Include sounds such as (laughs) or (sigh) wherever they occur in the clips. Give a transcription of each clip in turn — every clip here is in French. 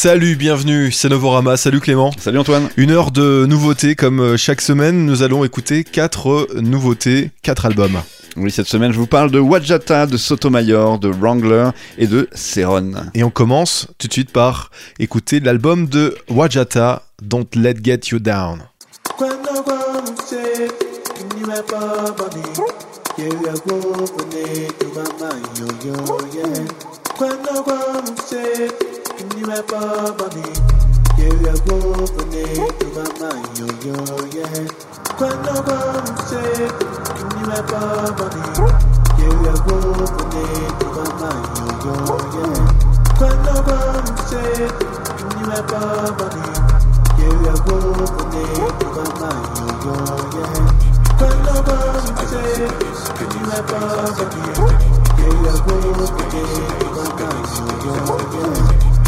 Salut, bienvenue, c'est Novorama, salut Clément. Salut Antoine. Une heure de nouveautés, comme euh, chaque semaine, nous allons écouter quatre nouveautés, quatre albums. Oui, cette semaine, je vous parle de Wajata, de Sotomayor, de Wrangler et de Seron. Et on commence tout de suite par écouter l'album de Wajata, Don't Let Get You Down. ni rẹ bọ́ọ̀bọ mi. Yẹ̀rẹ̀ gbogbo ní tó bá máa yọ̀yọ̀ yẹ. Kwẹ́nà bọ́ọ̀lù ṣe kí ni rẹ bọ́ọ̀bọ mi. Yẹ̀rẹ̀ gbogbo ní tó bá máa yọ̀yọ̀ yẹ. Kwẹ́nà bọ́ọ̀lù ṣe kí ni rẹ bọ́ọ̀bọ mi. Yẹ̀rẹ̀ gbogbo ní tó yeah. When yọ̀yọ̀ yẹ. Kwẹ́nà bọ́ọ̀lù ṣe kí ni rẹ bọ́ọ̀bọ mi. Yẹ̀rẹ̀ gbogbo ní tó my mind, yo, yo, yeah.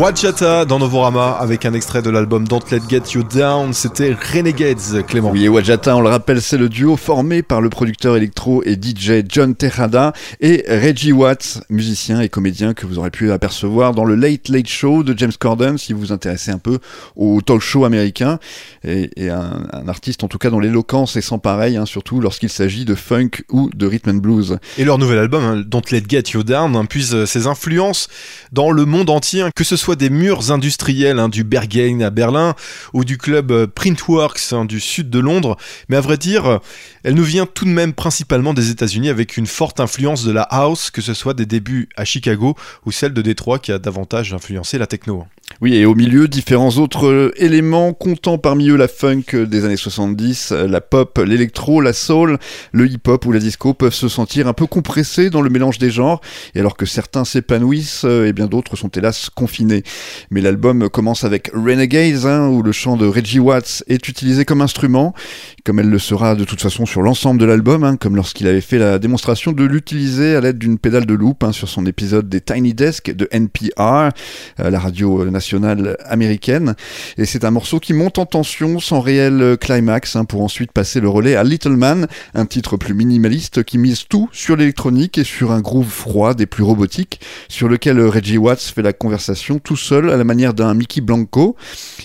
Wachata dans Novorama avec un extrait de l'album Don't Let Get You Down, c'était Renegades, Clément. Oui, et Wajata, on le rappelle, c'est le duo formé par le producteur électro et DJ John Tejada et Reggie Watts, musicien et comédien que vous aurez pu apercevoir dans le Late Late Show de James Corden si vous vous intéressez un peu au talk show américain et, et un, un artiste en tout cas dont l'éloquence est sans pareil, hein, surtout lorsqu'il s'agit de funk ou de rhythm and blues. Et leur nouvel album, hein, Don't Let Get You Down, hein, puise ses influences dans le monde entier, hein, que ce soit des murs industriels hein, du Berghain à Berlin ou du club euh, Printworks hein, du sud de Londres, mais à vrai dire, elle nous vient tout de même principalement des États-Unis avec une forte influence de la house, que ce soit des débuts à Chicago ou celle de Détroit qui a davantage influencé la techno. Oui, et au milieu, différents autres euh, éléments, comptant parmi eux la funk des années 70, euh, la pop, l'électro, la soul, le hip-hop ou la disco peuvent se sentir un peu compressés dans le mélange des genres, et alors que certains s'épanouissent, euh, et bien d'autres sont hélas confinés. Mais l'album commence avec Renegades, hein, où le chant de Reggie Watts est utilisé comme instrument, comme elle le sera de toute façon sur l'ensemble de l'album, hein, comme lorsqu'il avait fait la démonstration de l'utiliser à l'aide d'une pédale de loop hein, sur son épisode des Tiny Desk de NPR, la radio nationale américaine. Et c'est un morceau qui monte en tension sans réel euh, climax, hein, pour ensuite passer le relais à Little Man, un titre plus minimaliste qui mise tout sur l'électronique et sur un groove froid des plus robotiques, sur lequel euh, Reggie Watts fait la conversation tout seul à la manière d'un Mickey Blanco.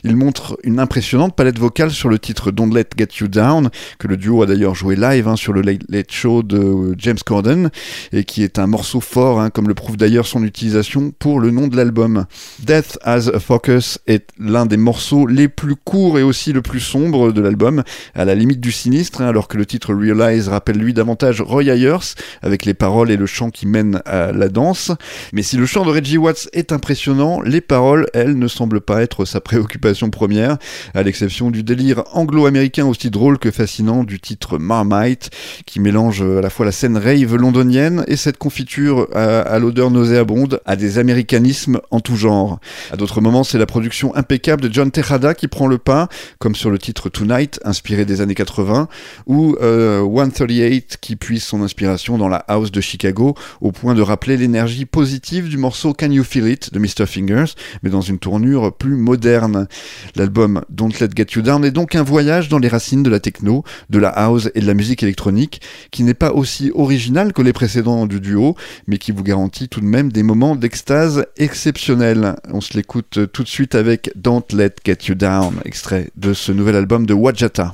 Il montre une impressionnante palette vocale sur le titre Don't Let Get You Down, que le duo a d'ailleurs joué live hein, sur le Late Show de euh, James Corden, et qui est un morceau fort, hein, comme le prouve d'ailleurs son utilisation pour le nom de l'album. Death Focus est l'un des morceaux les plus courts et aussi le plus sombre de l'album, à la limite du sinistre, hein, alors que le titre Realize rappelle lui davantage Roy Ayers, avec les paroles et le chant qui mènent à la danse. Mais si le chant de Reggie Watts est impressionnant, les paroles, elles, ne semblent pas être sa préoccupation première, à l'exception du délire anglo-américain aussi drôle que fascinant du titre Marmite, qui mélange à la fois la scène rave londonienne et cette confiture à, l'odeur nauséabonde à des américanismes en tout genre. D'autres moments, c'est la production impeccable de John Tejada qui prend le pas, comme sur le titre Tonight, inspiré des années 80, ou euh, 138 qui puise son inspiration dans la house de Chicago, au point de rappeler l'énergie positive du morceau Can You Feel It de Mr. Fingers, mais dans une tournure plus moderne. L'album Don't Let Get You Down est donc un voyage dans les racines de la techno, de la house et de la musique électronique, qui n'est pas aussi original que les précédents du duo, mais qui vous garantit tout de même des moments d'extase exceptionnels. On se l'écoute tout de suite avec Don't Let Get You Down, extrait de ce nouvel album de Wajata.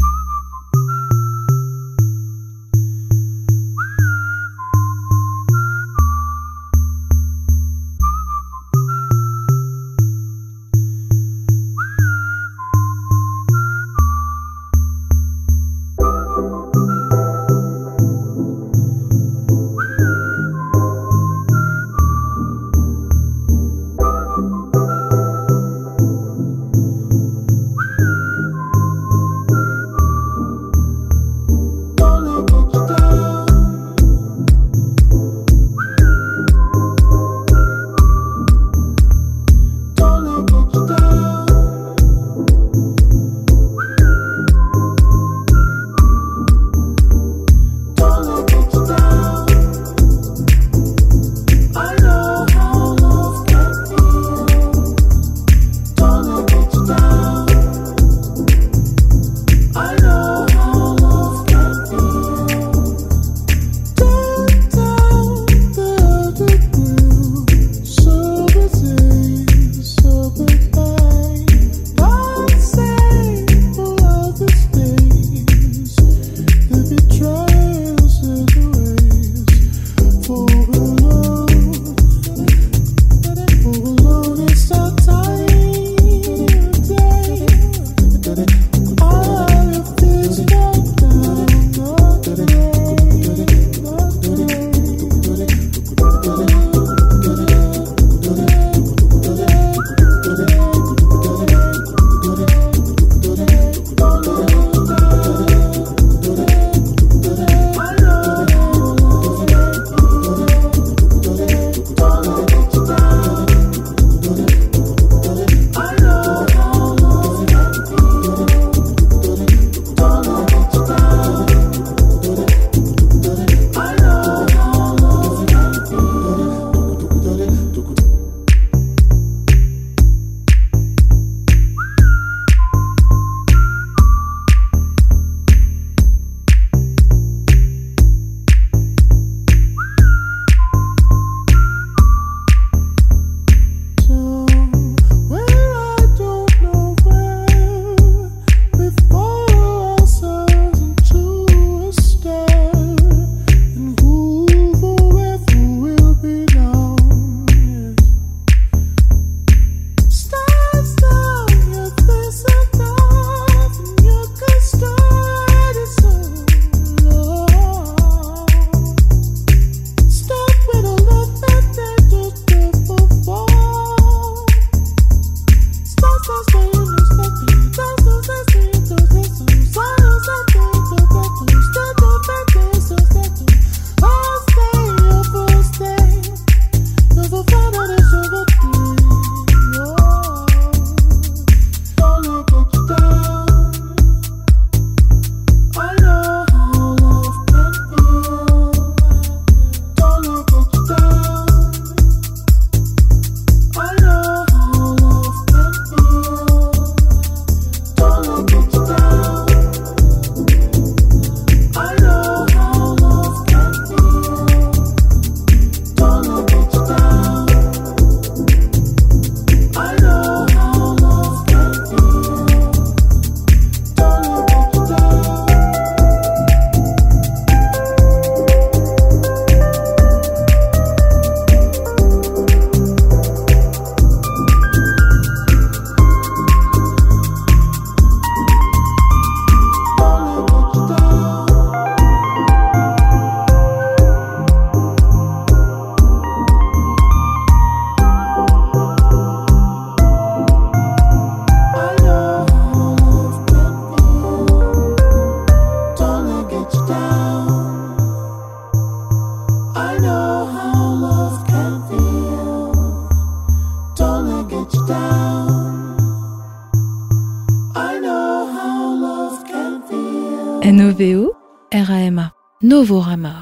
Novorama.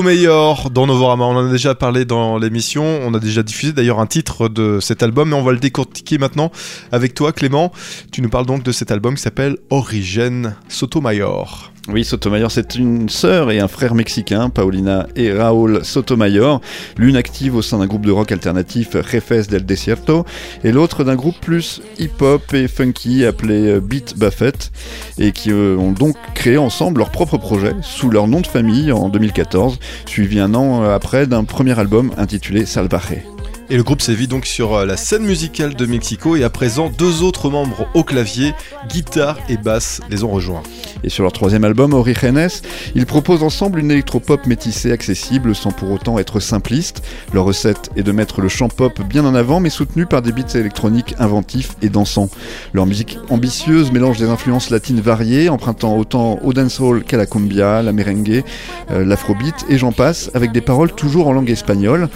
Sotomayor dans Novorama, on en a déjà parlé dans l'émission, on a déjà diffusé d'ailleurs un titre de cet album, mais on va le décortiquer maintenant avec toi Clément. Tu nous parles donc de cet album qui s'appelle Origène Sotomayor. Oui, Sotomayor, c'est une sœur et un frère mexicain, Paulina et Raúl Sotomayor, l'une active au sein d'un groupe de rock alternatif Jefes del Desierto, et l'autre d'un groupe plus hip-hop et funky appelé euh, Beat Buffett, et qui euh, ont donc créé ensemble leur propre projet sous leur nom de famille en 2014, suivi un an euh, après d'un premier album intitulé Salvaje. Et le groupe sévit donc sur euh, la scène musicale de Mexico et à présent deux autres membres au clavier, guitare et basse, les ont rejoints. Et sur leur troisième album, Origenes, ils proposent ensemble une électropop métissée accessible sans pour autant être simpliste. Leur recette est de mettre le chant pop bien en avant mais soutenu par des beats électroniques inventifs et dansants. Leur musique ambitieuse mélange des influences latines variées, empruntant autant au dancehall qu'à la cumbia, la merengue, euh, l'afrobeat et j'en passe, avec des paroles toujours en langue espagnole.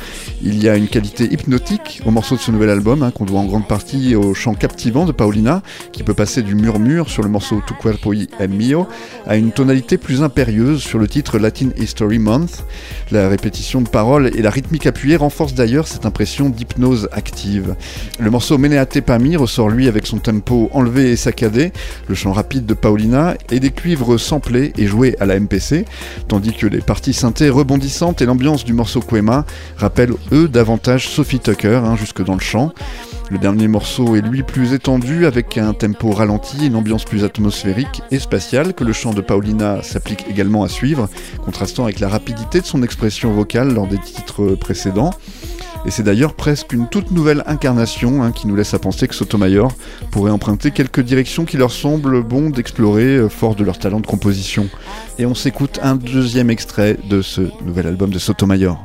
Il y a une qualité au morceau de ce nouvel album, hein, qu'on doit en grande partie au chant captivant de Paulina, qui peut passer du murmure sur le morceau Tu cuerpo y es mio à une tonalité plus impérieuse sur le titre Latin History Month. La répétition de paroles et la rythmique appuyée renforcent d'ailleurs cette impression d'hypnose active. Le morceau Meneate Pami ressort lui avec son tempo enlevé et saccadé, le chant rapide de Paulina et des cuivres samplés et joués à la MPC, tandis que les parties synthés rebondissantes et l'ambiance du morceau Quema rappellent eux davantage Tucker hein, jusque dans le chant. Le dernier morceau est lui plus étendu avec un tempo ralenti une ambiance plus atmosphérique et spatiale que le chant de Paulina s'applique également à suivre, contrastant avec la rapidité de son expression vocale lors des titres précédents. Et c'est d'ailleurs presque une toute nouvelle incarnation hein, qui nous laisse à penser que Sotomayor pourrait emprunter quelques directions qui leur semblent bon d'explorer, euh, fort de leur talent de composition. Et on s'écoute un deuxième extrait de ce nouvel album de Sotomayor.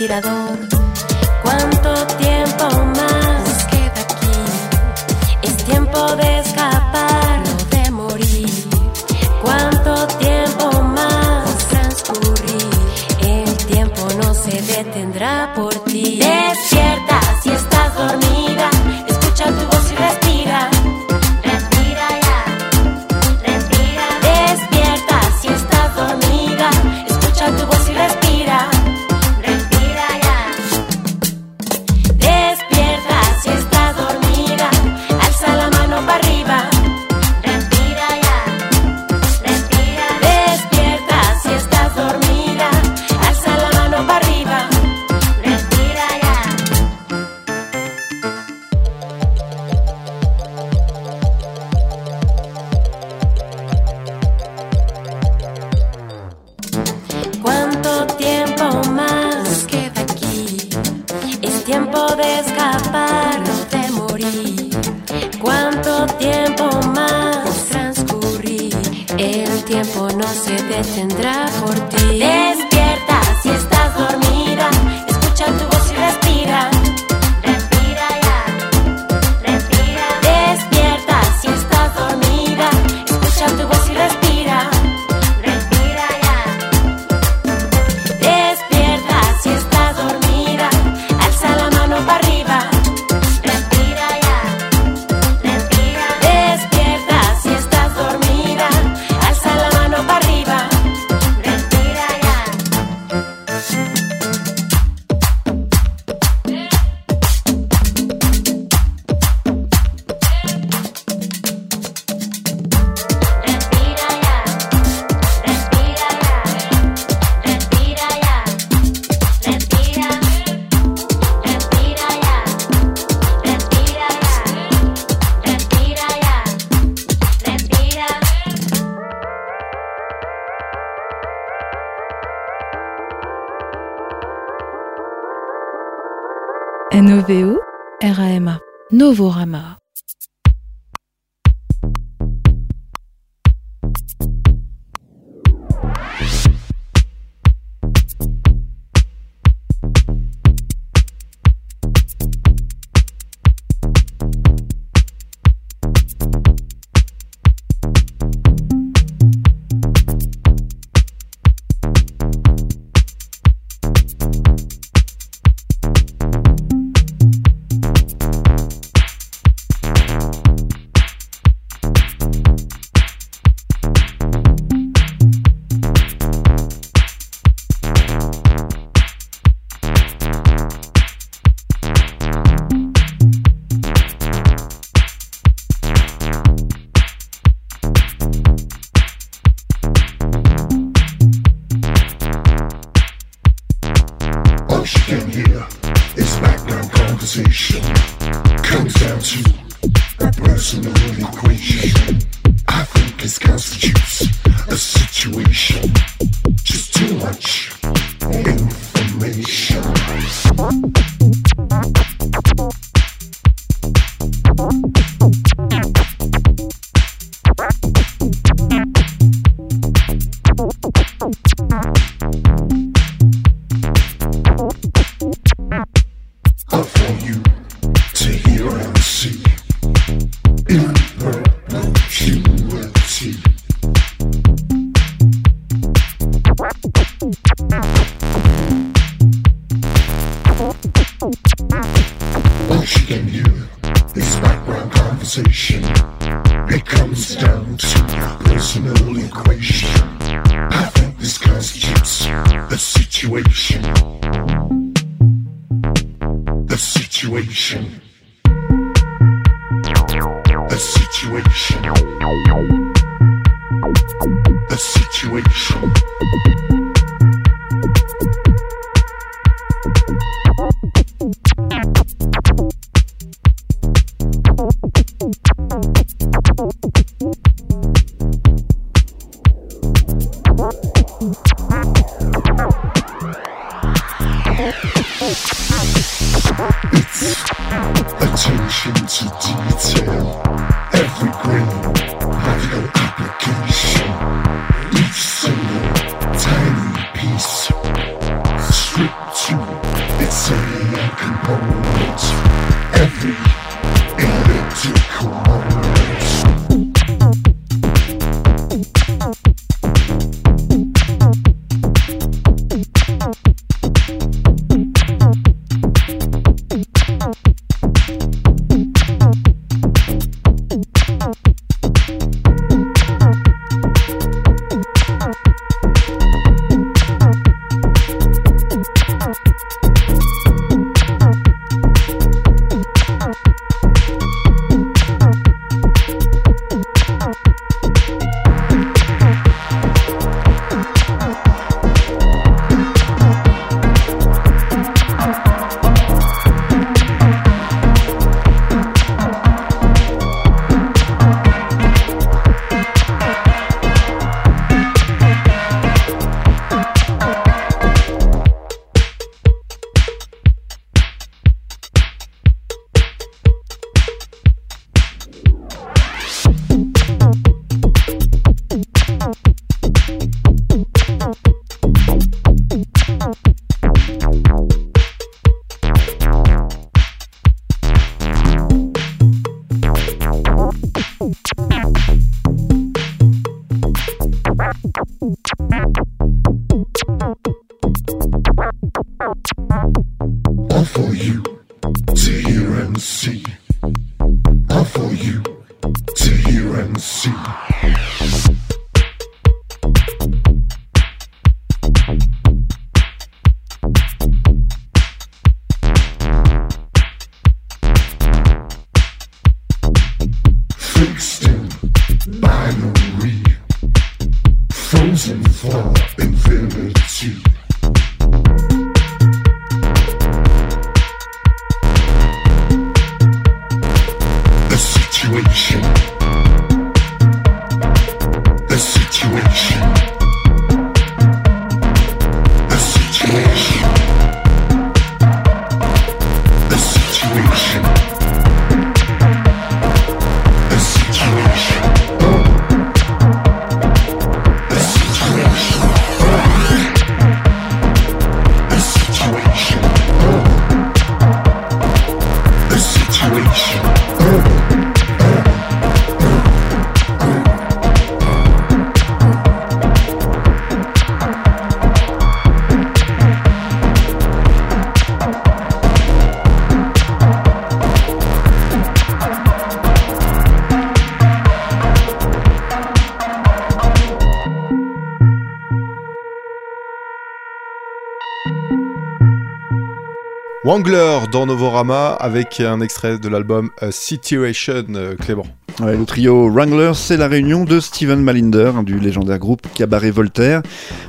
Tirador. Novorama Wangler dans Novorama avec un extrait de l'album euh, Situation euh, Clément. Ouais, le trio Wranglers, c'est la réunion de Steven Malinder du légendaire groupe Cabaret Voltaire,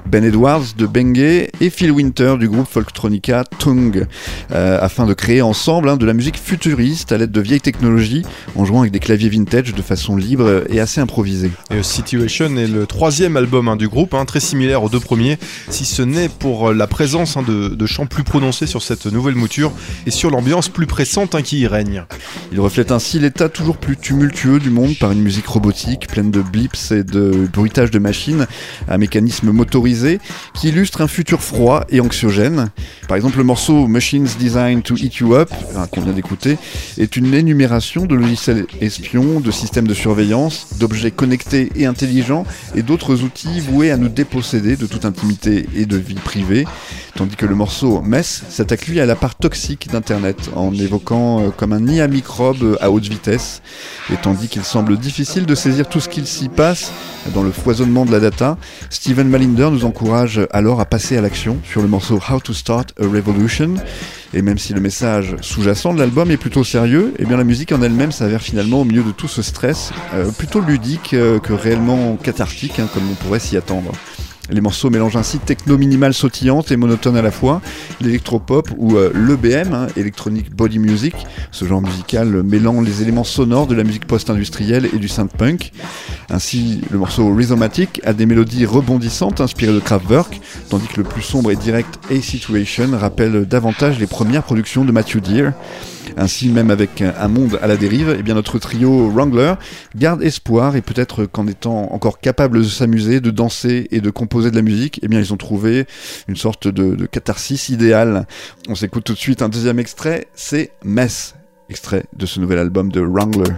Ben Edwards de Bengay et Phil Winter du groupe Folktronica Tung, euh, afin de créer ensemble hein, de la musique futuriste à l'aide de vieilles technologies, en jouant avec des claviers vintage de façon libre et assez improvisée. Et Situation est le troisième album hein, du groupe, hein, très similaire aux deux premiers, si ce n'est pour euh, la présence de, de chants plus prononcés sur cette nouvelle mouture et sur l'ambiance plus pressante qui y règne. Il reflète ainsi l'état toujours plus tumultueux du monde par une musique robotique pleine de blips et de bruitage de machines à mécanisme motorisé qui illustre un futur froid et anxiogène. Par exemple, le morceau Machines Designed to Eat You Up, hein, qu'on vient d'écouter, est une énumération de logiciels espions, de systèmes de surveillance, d'objets connectés et intelligents et d'autres outils voués à nous déposséder de toute intimité et de vie privée. Tandis que le morceau Mess s'attaque lui à la part toxique d'Internet en évoquant euh, comme un nid à microbes à haute vitesse. Et tandis qu'il semble difficile de saisir tout ce qu'il s'y passe dans le foisonnement de la data, Steven Malinder nous encourage alors à passer à l'action sur le morceau How to Start a Revolution. Et même si le message sous-jacent de l'album est plutôt sérieux, eh bien la musique en elle-même s'avère finalement au milieu de tout ce stress euh, plutôt ludique euh, que réellement cathartique, hein, comme on pourrait s'y attendre. Les morceaux mélangent ainsi techno minimale sautillante et monotone à la fois, l'électropop ou euh, l'EBM, hein, Electronic Body Music, ce genre musical mêlant les éléments sonores de la musique post-industrielle et du synth-punk. Ainsi, le morceau Rhythmatic a des mélodies rebondissantes inspirées de Kraftwerk, tandis que le plus sombre et direct A-Situation rappelle davantage les premières productions de Matthew Deere. Ainsi, même avec un monde à la dérive, eh bien notre trio Wrangler garde espoir et peut-être qu'en étant encore capable de s'amuser, de danser et de composer de la musique, eh bien ils ont trouvé une sorte de, de catharsis idéale. On s'écoute tout de suite un deuxième extrait, c'est Mess, extrait de ce nouvel album de Wrangler.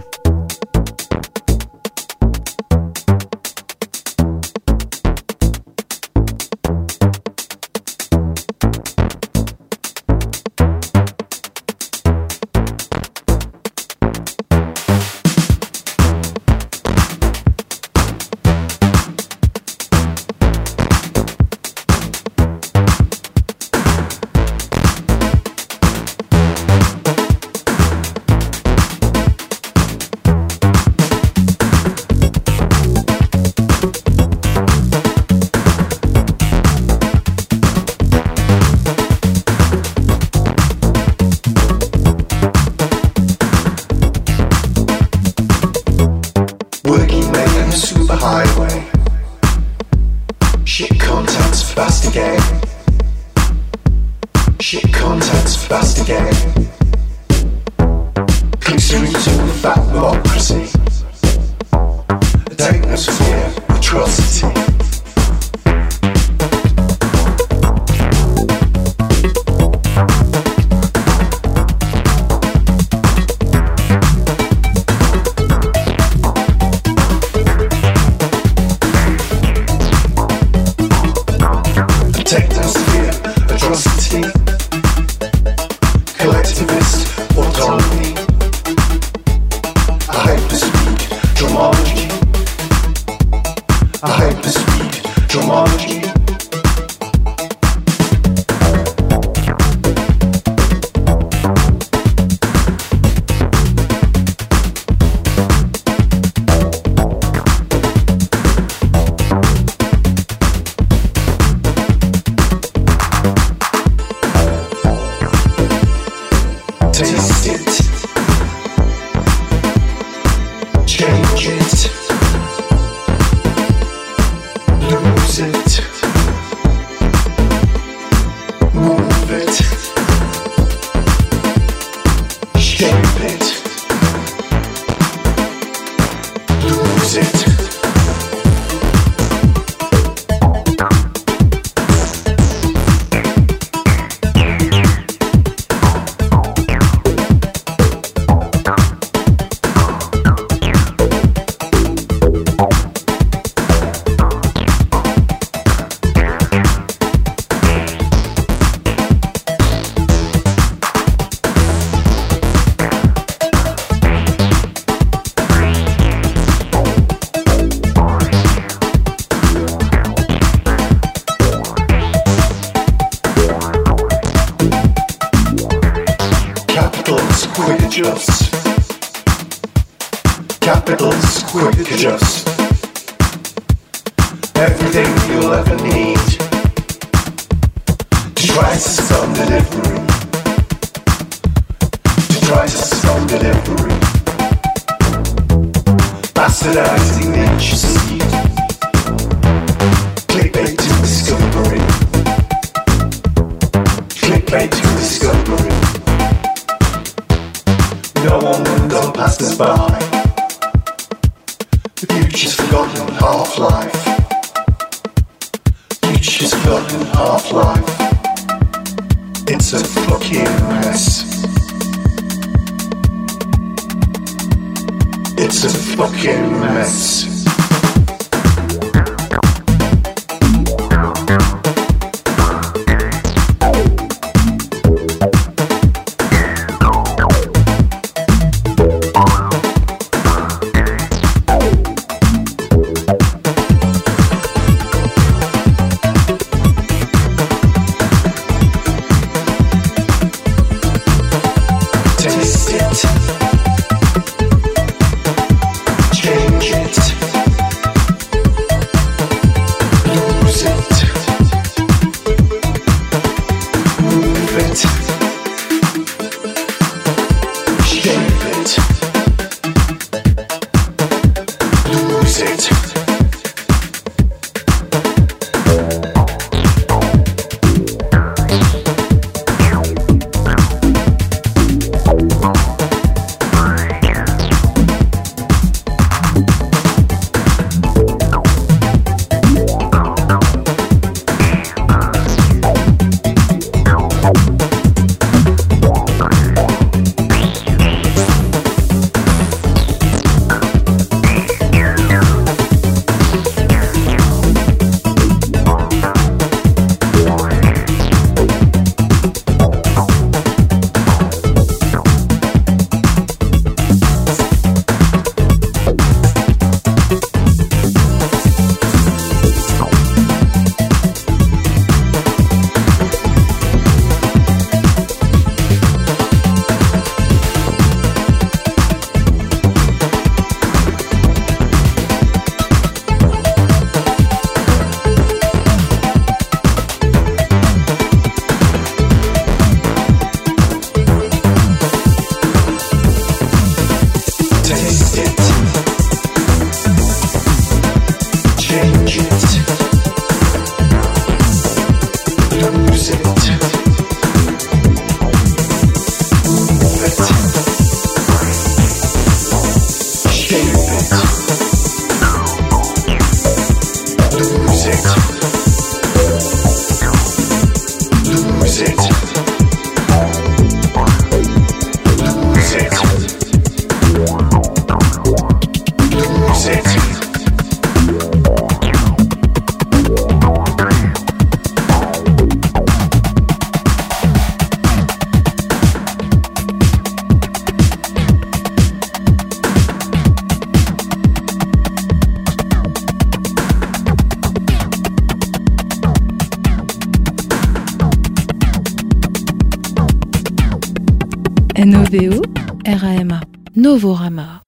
forgotten half-life. It's a fucking mess. It's a fucking mess. Novorama.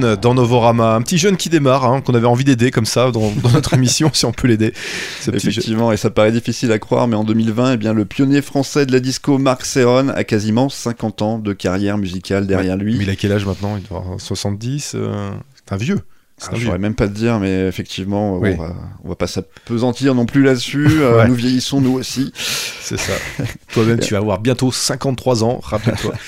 Dans Novorama, un petit jeune qui démarre, hein, qu'on avait envie d'aider comme ça dans, dans notre (laughs) émission, si on peut l'aider. Effectivement, et ça paraît difficile à croire, mais en 2020, eh bien, le pionnier français de la disco, Marc Serron, a quasiment 50 ans de carrière musicale derrière lui. Mais il a quel âge maintenant? Il doit avoir 70 euh, C'est un vieux. Ah, je saurais même pas te dire, mais effectivement, Oui. on, va, on va pas s'apesantir non plus là-dessus. Euh, (laughs) Ouais. Nous vieillissons, nous aussi. C'est ça. Toi-même, tu vas avoir bientôt 53 ans, rappelle-toi. (laughs)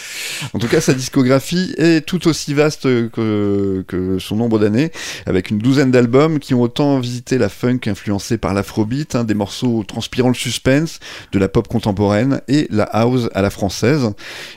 En tout cas, sa discographie est tout aussi vaste que, que son nombre d'années, avec une douzaine d'albums qui ont autant visité la funk influencée par l'afrobeat, hein, des morceaux transpirant le suspense, de la pop contemporaine et la house à la française.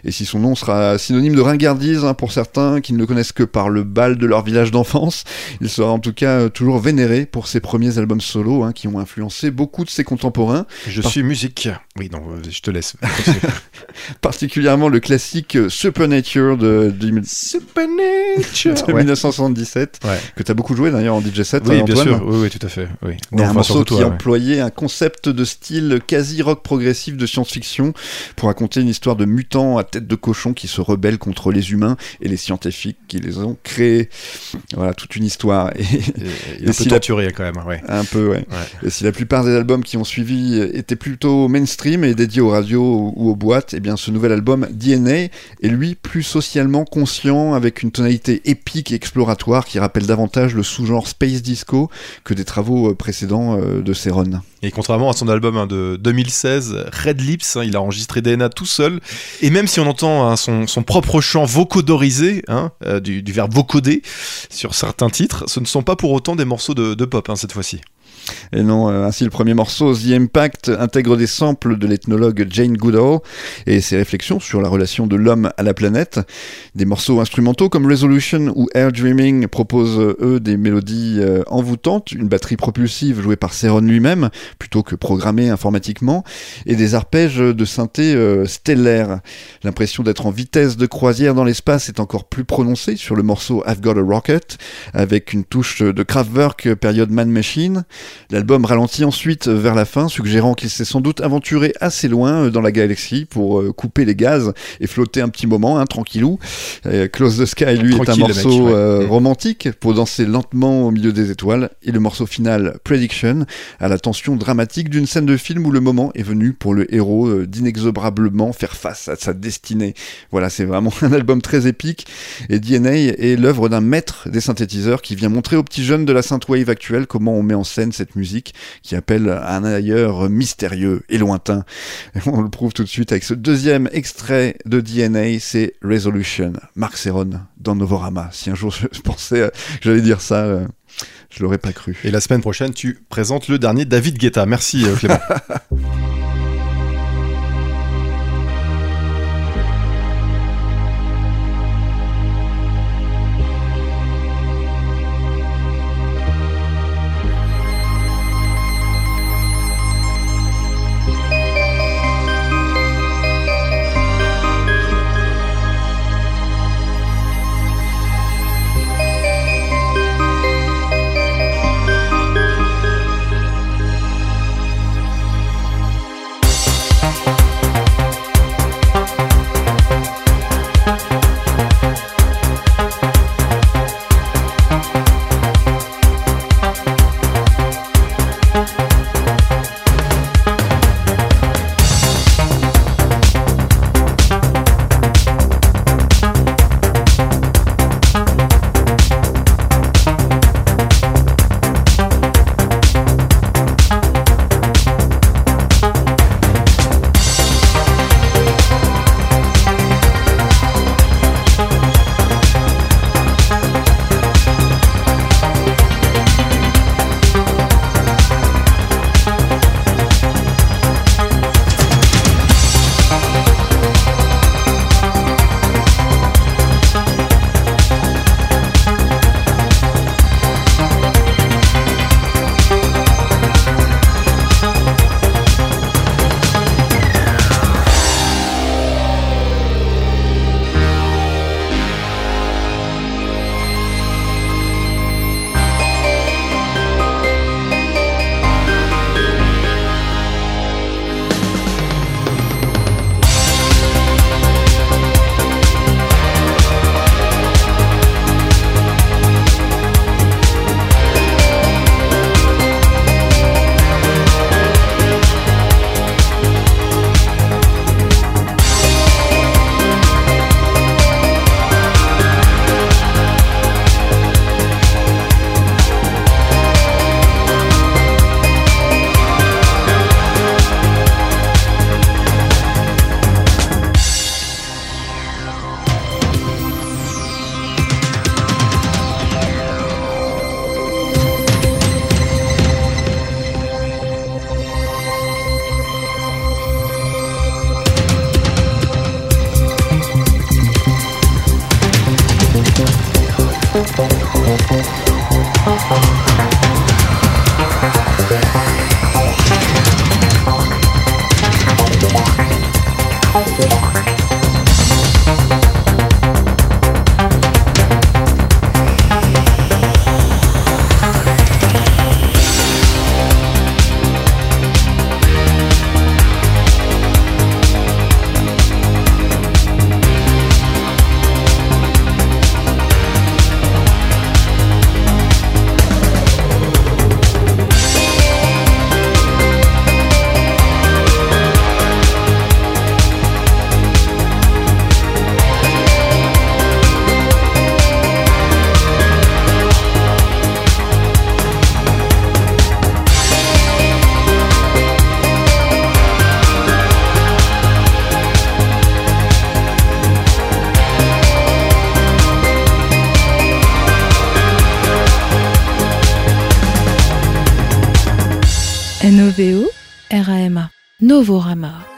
Et si son nom sera synonyme de ringardise hein, pour certains qui ne le connaissent que par le bal de leur village d'enfance, il sera en tout cas euh, toujours vénéré pour ses premiers albums solo hein, qui ont influencé beaucoup de ses contemporains, Je Par- suis musique. Oui, non, je te laisse. (laughs) Particulièrement le classique euh, Supernature de, (laughs) de, de Supernature. Ouais. 1977. Ouais. que tu as beaucoup joué d'ailleurs en DJ set, Oui, hein, bien Antoine. sûr. Oui, oui, tout à fait. Oui. Et un enfin, morceau qui toi, ouais. employait un concept de style quasi rock progressif de science-fiction pour raconter une histoire de mutants à tête de cochon qui se rebellent contre les humains et les scientifiques qui les ont créés. Voilà, toute une histoire. Et, Et- un si peu la- quand même. Ouais. un peu, ouais. Et si la plupart des albums qui ont suivi étaient plutôt mainstream et dédiés aux radios ou aux boîtes, eh bien ce nouvel album DNA est lui plus socialement conscient avec une tonalité épique et exploratoire qui rappelle davantage le sous-genre space disco que des travaux euh, précédents euh, de Céron. Et contrairement à son album hein, de 2016, Red Lips, hein, il a enregistré DNA tout seul. Et même si on entend hein, son, son propre chant vocodorisé, euh, du, verbe vocoder, sur certains titres, ce ne sont pas pour autant des morceaux de, de pop cette fois-ci. Et non, euh, ainsi le premier morceau, The Impact, intègre des samples de l'ethnologue Jane Goodall et ses réflexions sur la relation de l'homme à la planète. Des morceaux instrumentaux comme Resolution ou Air Dreaming proposent, euh, eux, des mélodies euh, envoûtantes, une batterie propulsive jouée par Céron lui-même, plutôt que programmée informatiquement, et des arpèges de synthé stellaires. L'impression d'être en vitesse de croisière dans l'espace est encore plus prononcée sur le morceau I've Got a Rocket, avec une touche de Kraftwerk période Man Machine. L'album ralentit ensuite vers la fin, suggérant qu'il s'est sans doute aventuré assez loin euh, dans la galaxie pour euh, couper les gaz et flotter un petit moment, hein, tranquillou. Euh, Close the Sky, lui, est un mec, morceau ouais. Mm. romantique pour danser lentement au milieu des étoiles. Et le morceau final, Prediction, à la tension dramatique d'une scène de film où le moment est venu pour le héros d'inexorablement faire face à sa destinée. Voilà, c'est vraiment (laughs) un album très épique. Et DNA est l'œuvre d'un maître des synthétiseurs qui vient montrer aux petits jeunes de la synthwave actuelle comment on met en scène cette musique qui appelle un ailleurs mystérieux et lointain. Et on le prouve tout de suite avec ce deuxième extrait de DNA, c'est Resolution. Marc Serron dans Novorama. Si un jour je (laughs) pensais euh, que j'allais dire ça, euh, je l'aurais pas cru. Et la semaine prochaine, tu présentes le dernier David Guetta. Merci euh, Clément. (laughs) Novorama.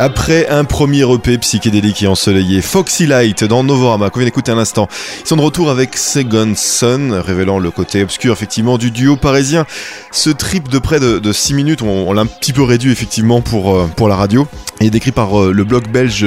Après un premier EP psychédélique et ensoleillé, Foxy Light dans Novorama, qu'on vient d'écouter un instant, ils sont de retour avec Second Son, révélant le côté obscur effectivement du duo parisien. Ce trip de près de, 6 minutes, on, l'a un petit peu réduit effectivement pour, euh, pour la radio, et décrit par euh, le blog belge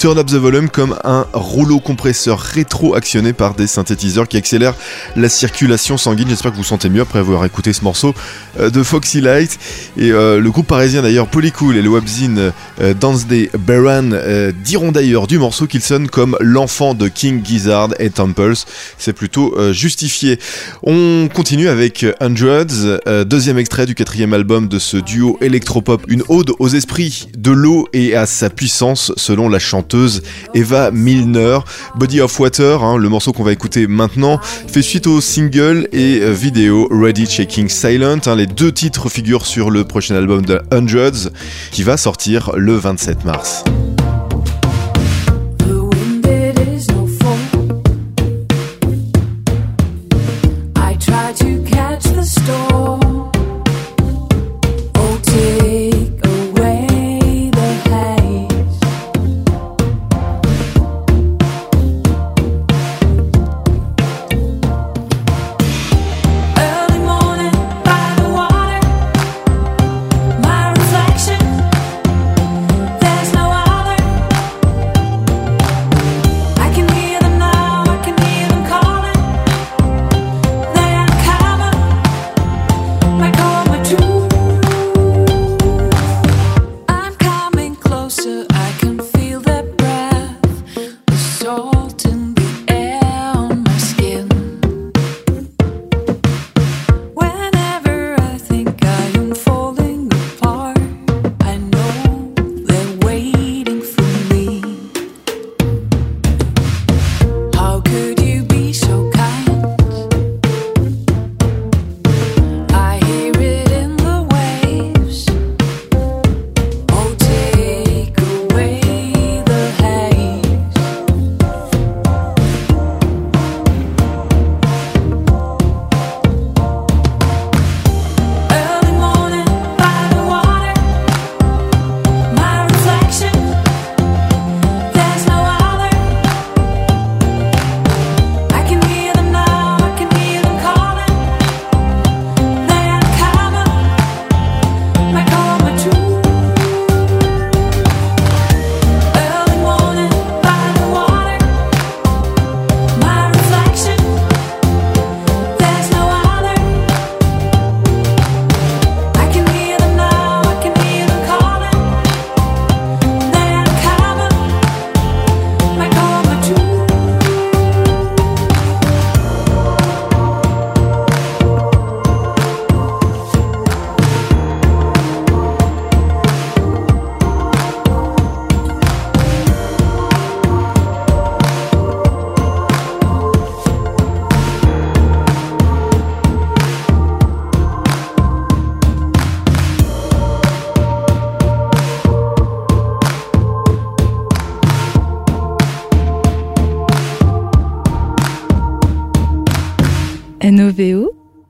Turn Up the Volume comme un rouleau compresseur rétro-actionné par des synthétiseurs qui accélèrent la circulation sanguine. J'espère que vous vous sentez mieux après avoir écouté ce morceau euh, de Foxy Light. Et le groupe parisien d'ailleurs, Polycool et le webzine dans des Baron euh, diront d'ailleurs du morceau qu'il sonne comme l'enfant de King Gizzard et Temples. C'est plutôt euh, justifié. On continue avec Hundreds, euh, deuxième extrait du quatrième album de ce duo électropop, une ode aux esprits de l'eau et à sa puissance selon la chanteuse Eva Milner. Body of Water, hein, le morceau qu'on va écouter maintenant, fait suite au single et vidéo Ready Shaking Silent. Hein. les deux titres figurent sur le prochain album de Hundreds qui va sortir le 25 7 mars. NOVO,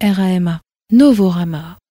RAMA, Novorama.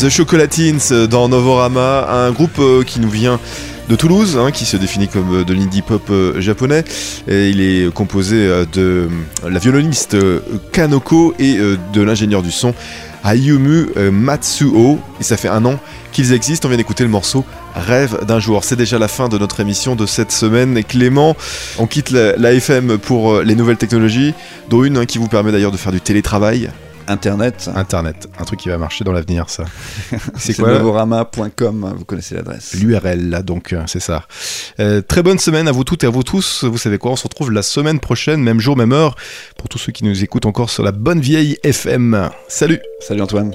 The Chocolatines euh, dans Novorama, un groupe euh, qui nous vient de Toulouse, hein, qui se définit comme euh, de l'indie pop japonais. Et il est composé de la violoniste Kanoko et de l'ingénieur du son Ayumu Matsuo. Et ça fait un an qu'ils existent. On vient d'écouter le morceau Rêve d'un jour. C'est déjà la fin de notre émission de cette semaine. Clément, on quitte la, FM pour les nouvelles technologies, dont une hein, qui vous permet d'ailleurs de faire du télétravail. Internet, Internet, un truc qui va marcher dans l'avenir, ça. (laughs) c'est quoi novorama.com, vous connaissez l'adresse. L'URL là donc euh, c'est ça. Euh, très bonne semaine à vous toutes et à vous tous. Vous savez quoi On se retrouve la semaine prochaine, même jour, même heure, pour tous ceux qui nous écoutent encore sur la bonne vieille FM. Salut Salut Antoine.